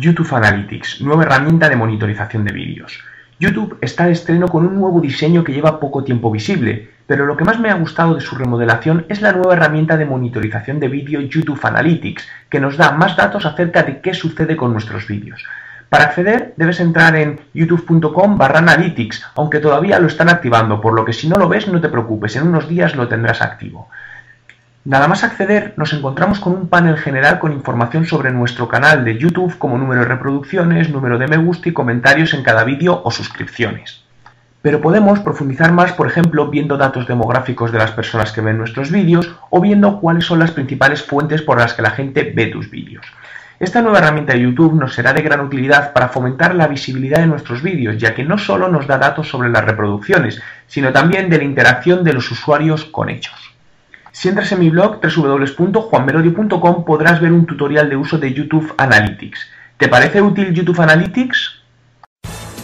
YouTube Analytics, nueva herramienta de monitorización de vídeos. YouTube está de estreno con un nuevo diseño que lleva poco tiempo visible, pero lo que más me ha gustado de su remodelación es la nueva herramienta de monitorización de vídeo YouTube Analytics, que nos da más datos acerca de qué sucede con nuestros vídeos. Para acceder debes entrar en youtube.com barra analytics, aunque todavía lo están activando, por lo que si no lo ves no te preocupes, en unos días lo tendrás activo. Nada más acceder, nos encontramos con un panel general con información sobre nuestro canal de YouTube como número de reproducciones, número de me gusta y comentarios en cada vídeo o suscripciones. Pero podemos profundizar más, por ejemplo, viendo datos demográficos de las personas que ven nuestros vídeos o viendo cuáles son las principales fuentes por las que la gente ve tus vídeos. Esta nueva herramienta de YouTube nos será de gran utilidad para fomentar la visibilidad de nuestros vídeos, ya que no solo nos da datos sobre las reproducciones, sino también de la interacción de los usuarios con ellos. Si entras en mi blog www.juanmelodio.com podrás ver un tutorial de uso de YouTube Analytics. ¿Te parece útil YouTube Analytics?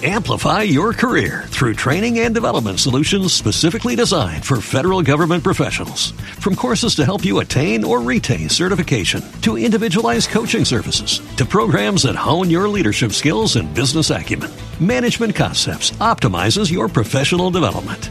Amplify your career through training and development solutions specifically designed for federal government professionals. From courses to help you attain or retain certification, to individualized coaching services, to programs that hone your leadership skills and business acumen, Management Concepts optimizes your professional development.